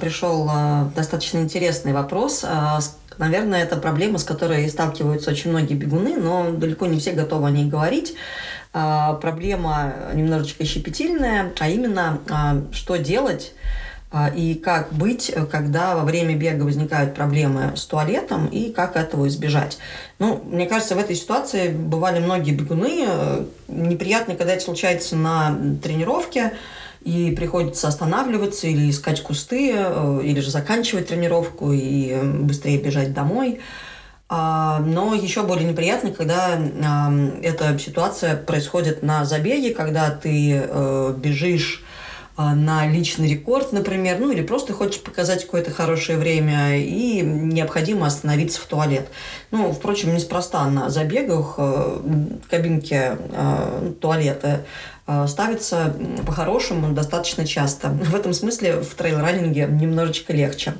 Пришел э, достаточно интересный вопрос. Э, наверное, это проблема, с которой сталкиваются очень многие бегуны, но далеко не все готовы о ней говорить. Э, проблема немножечко щепетильная, а именно, э, что делать и как быть, когда во время бега возникают проблемы с туалетом и как этого избежать. Ну, мне кажется, в этой ситуации бывали многие бегуны. Неприятно, когда это случается на тренировке, и приходится останавливаться или искать кусты, э, или же заканчивать тренировку и э, быстрее бежать домой. А, но еще более неприятно, когда эта ситуация происходит на забеге, когда ты э, бежишь на личный рекорд, например, ну или просто хочешь показать какое-то хорошее время и необходимо остановиться в туалет. Ну, впрочем, неспроста на забегах в кабинке туалета Э, ставится по-хорошему достаточно часто. В этом смысле в трейл-раннинге немножечко легче.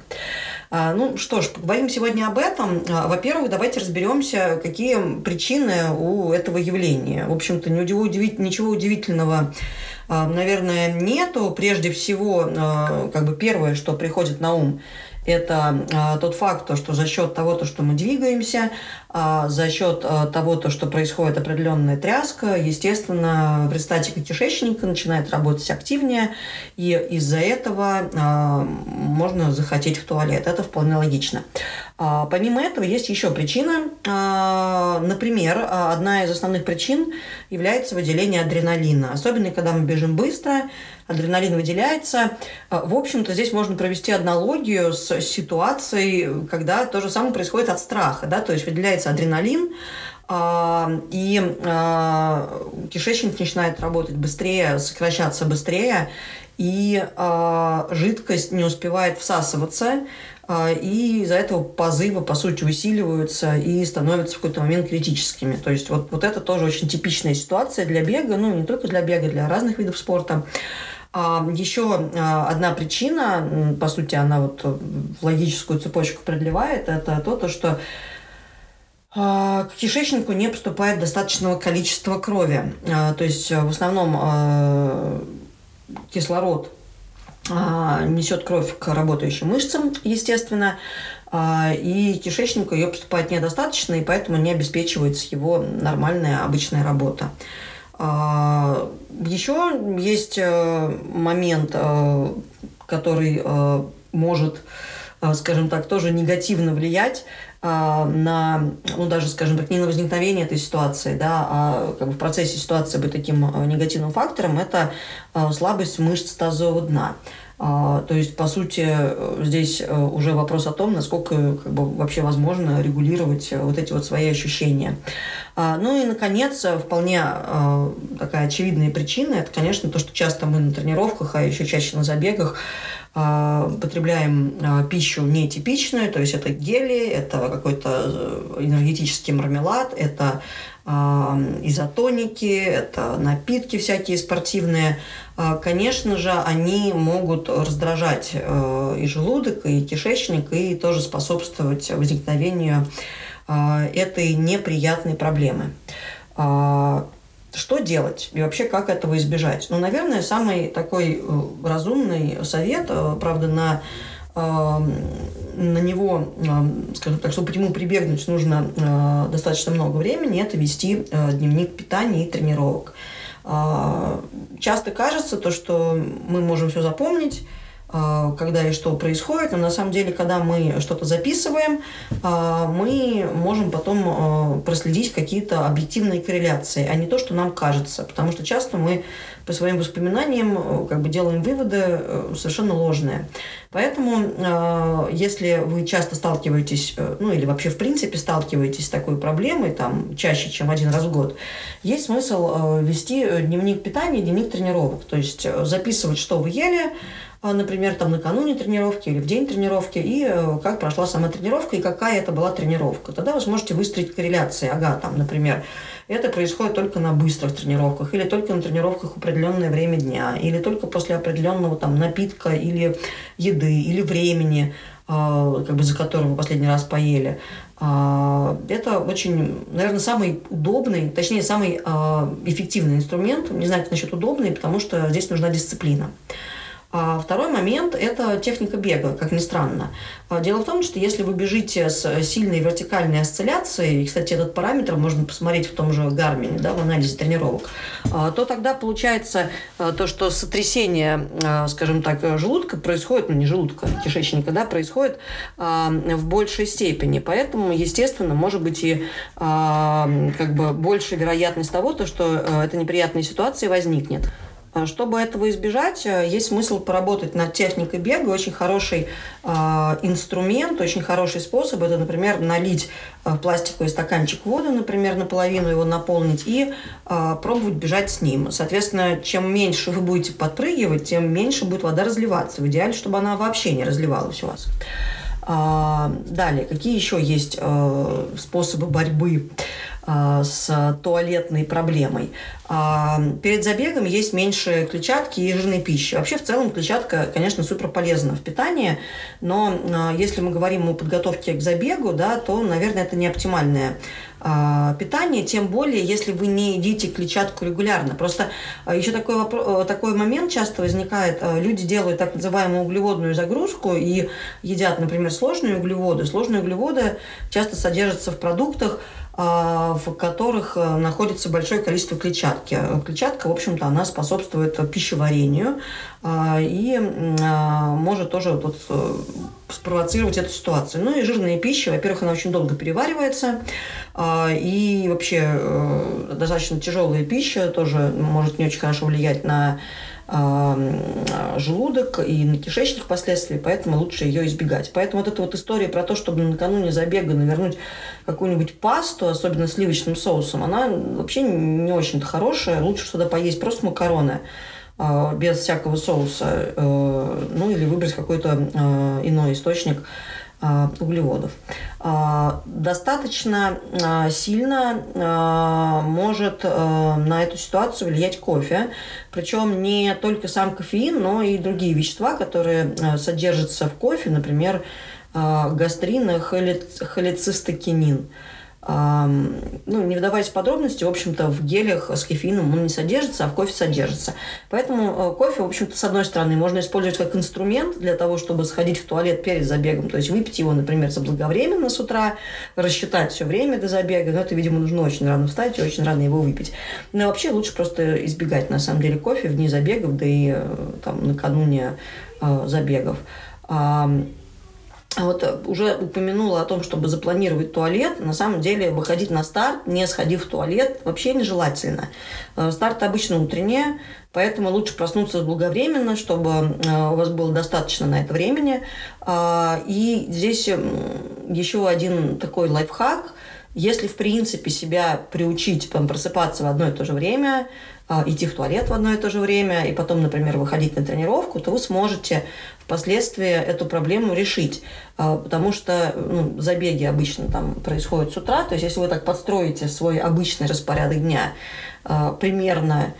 А, ну что ж, поговорим сегодня об этом. А, во-первых, давайте разберемся, какие причины у этого явления. В общем-то, ничего удивительного, а, наверное, нету. Прежде всего, как бы первое, что приходит на ум, это а, тот факт, то, что за счет того, то, что мы двигаемся, а, за счет а, того, то, что происходит определенная тряска, естественно, предстатика кишечника начинает работать активнее, и из-за этого можно захотеть в туалет. Это вполне логично. Помимо этого, есть еще причина. Например, одна из основных причин является выделение адреналина. Особенно, когда мы бежим быстро, адреналин выделяется. А, в общем-то, здесь можно провести аналогию с ситуацией, когда то же самое происходит от страха. Да? То есть выделяется адреналин, и кишечник начинает работать быстрее, сокращаться быстрее, и жидкость не успевает всасываться, а, и из-за этого позывы, по сути, усиливаются и становятся в какой-то момент критическими. То есть вот, вот это тоже очень типичная ситуация для бега, ну, не только для бега, для разных видов спорта. А еще а, одна причина, по сути, она вот в логическую цепочку продлевает, это то, то что а, к кишечнику не поступает достаточного количества крови. То есть в основном кислород а, несет кровь к работающим мышцам, естественно, а, и кишечнику ее поступает недостаточно, и поэтому не обеспечивается его нормальная обычная работа. А, Еще есть э, момент, э, который э, может, скажем так, тоже негативно влиять на, ну даже, скажем так, не на возникновение этой ситуации, да, а как бы в процессе ситуации быть таким негативным фактором, это слабость мышц тазового дна. А, то есть, по сути, здесь уже вопрос о том, насколько как бы, вообще возможно регулировать вот эти вот свои ощущения. А, ну и, наконец, вполне такая очевидная причина – это, конечно, то, что часто мы на тренировках, а еще чаще на забегах потребляем а, пищу нетипичную, то есть это гели, это какой-то э, энергетический мармелад, это а, изотоники, это напитки всякие спортивные. Конечно же, они могут раздражать э, и желудок, и кишечник, и тоже способствовать возникновению этой неприятной проблемы. Что делать и вообще как этого избежать? Ну, наверное, самый такой э, разумный совет, э, правда, на э, на него, скажем так, чтобы к нему прибегнуть, нужно достаточно много времени, это вести дневник питания и тренировок. Часто кажется то, что мы можем все запомнить, а, когда и что происходит, но на самом деле, когда мы что-то записываем, а, мы можем потом а, проследить какие-то объективные корреляции, а не то, что нам кажется. Потому что часто мы по своим воспоминаниям как бы делаем выводы совершенно ложные. Поэтому, если вы часто сталкиваетесь, ну или вообще в принципе сталкиваетесь с такой проблемой, там чаще, чем один раз в год, есть смысл вести дневник питания, дневник тренировок. То есть записывать, что вы ели, например, там накануне тренировки или в день тренировки, и э, как прошла сама тренировка, и какая это была тренировка. Тогда вы сможете выстроить корреляции. Ага, там, например, это происходит только на быстрых тренировках, или только на тренировках в определенное время дня, или только после определенного там напитка или еды, или времени, а, как бы за которым вы последний раз поели. А, это очень, наверное, самый удобный, точнее, самый эффективный инструмент. Не знаю, как насчет удобный, потому что здесь нужна дисциплина. А второй момент – это техника бега, как ни странно. А дело в том, что если вы бежите с сильной вертикальной осцилляцией, и, кстати, этот параметр можно посмотреть в том же Гармине, да, в анализе тренировок, а, то тогда получается то, что сотрясение, скажем так, желудка происходит, ну не желудка, кишечника, да, происходит в большей степени. Поэтому, естественно, может быть и как бы больше вероятность того, то, что эта неприятная ситуация возникнет. А чтобы этого избежать, э, есть смысл поработать над техникой бега. Очень хороший э, инструмент, очень хороший способ. Это, например, налить э, в пластиковый стаканчик воды, например, наполовину его наполнить и э, пробовать бежать с ним. Соответственно, чем меньше вы будете подпрыгивать, тем меньше будет вода разливаться. В идеале, чтобы она вообще не разливалась у вас. Далее, какие еще есть э, способы борьбы э, с туалетной проблемой? А, перед забегом есть меньше клетчатки и жирной пищи. Вообще, в целом, клетчатка, конечно, супер полезна в питании, но а, если мы говорим о подготовке к забегу, да, то, наверное, это не оптимальное а, питание, тем более, если вы не едите клетчатку регулярно. Просто еще такой, вопрос, такой момент часто возникает. Люди делают так называемую углеводную загрузку и едят, например, сложные углеводы. Сложные углеводы часто содержатся в продуктах, а, в которых э, находится большое количество клетчатки. Клетчатка, в общем-то, она способствует пищеварению а, и а, может тоже вот э, спровоцировать эту ситуацию. Ну и жирная пища, во-первых, она очень долго переваривается, и вообще э, достаточно тяжелая пища тоже может не очень хорошо влиять на желудок и на кишечник впоследствии, поэтому лучше ее избегать. Поэтому вот эта вот история про то, чтобы накануне забега навернуть какую-нибудь пасту, особенно сливочным соусом, она вообще не очень-то хорошая. Лучше сюда поесть просто макароны а, без всякого соуса, э, ну или выбрать какой-то э, иной источник а, углеводов. А, достаточно а, сильно может на эту ситуацию влиять кофе. Причем не только сам кофеин, но и другие вещества, которые содержатся в кофе, например, гастрин и холецистокинин ну, не вдаваясь в подробности, в общем-то, в гелях с кофеином он не содержится, а в кофе содержится. Поэтому э, кофе, в общем-то, с одной стороны, можно использовать как инструмент для того, чтобы сходить в туалет перед забегом, то есть выпить его, например, заблаговременно с утра, рассчитать все время до забега, но это, видимо, нужно очень рано встать и очень рано его выпить. Но вообще лучше просто избегать, на самом деле, кофе в дни забегов, да и э, там накануне э, забегов. Вот э, уже упомянула о том, чтобы запланировать туалет. На самом деле выходить на старт, не сходив в туалет, вообще нежелательно. Э, старт обычно утреннее, поэтому лучше проснуться заблаговременно, чтобы э, у вас было достаточно на это времени. А, и здесь еще один такой лайфхак. Если, в принципе, себя приучить там, просыпаться в одно и то же время, идти в туалет в одно и то же время и потом, например, выходить на тренировку, то вы сможете впоследствии эту проблему решить. А, потому что ну, забеги обычно там происходят с утра. То есть, если вы так подстроите свой обычный распорядок дня а, примерно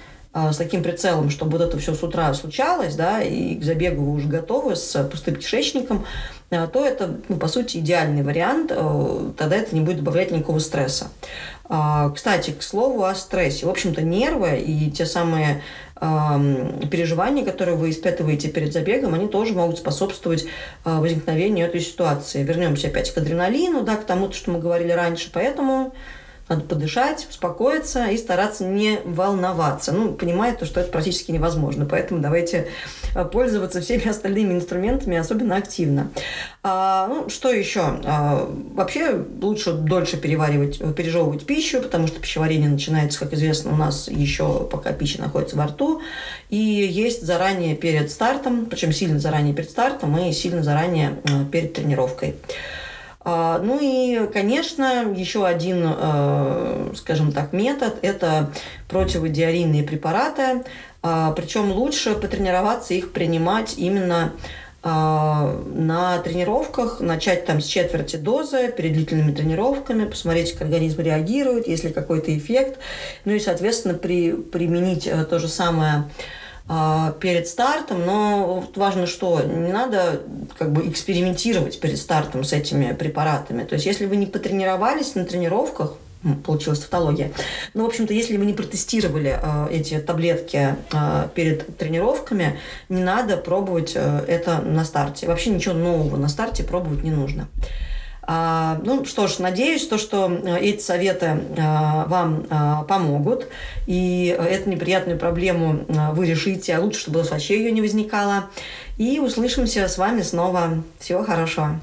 с таким прицелом, чтобы вот это все с утра случалось, да, и к забегу вы уже готовы с пустым кишечником, то это, ну, по сути, идеальный вариант, тогда это не будет добавлять никакого стресса. А, кстати, к слову о стрессе. В общем-то, нервы и те самые переживания, которые вы испытываете перед забегом, они тоже могут способствовать а, возникновению этой ситуации. Вернемся опять к адреналину, да, к тому, что мы говорили раньше. Поэтому надо подышать, успокоиться и стараться не волноваться. Ну, понимая то, что это практически невозможно. Поэтому давайте э, пользоваться всеми остальными инструментами, особенно активно. А, ну, что еще? А, вообще лучше дольше переваривать, пережевывать пищу, потому что пищеварение начинается, как известно, у нас еще пока пища находится во рту. И есть заранее перед стартом, причем сильно заранее перед стартом и сильно заранее э, перед тренировкой. А, ну и, конечно, еще один, э, скажем так, метод – это противодиарийные препараты. А, Причем лучше потренироваться их принимать именно а, на тренировках, начать там с четверти дозы, перед длительными тренировками, посмотреть, как организм реагирует, есть ли какой-то эффект. Ну и, соответственно, при, применить э, то же самое перед стартом, но важно, что не надо как бы экспериментировать перед стартом с этими препаратами. То есть, если вы не потренировались на тренировках, получилась тавтология. Но, в общем-то, если вы не протестировали э, эти таблетки э, перед тренировками, не надо пробовать э, это на старте. Вообще ничего нового на старте пробовать не нужно. А, ну что ж, надеюсь, то, что э, эти советы а, вам а, помогут, и эту неприятную проблему вы решите, а лучше, чтобы вообще ее не возникало. И услышимся с вами снова. Всего хорошего.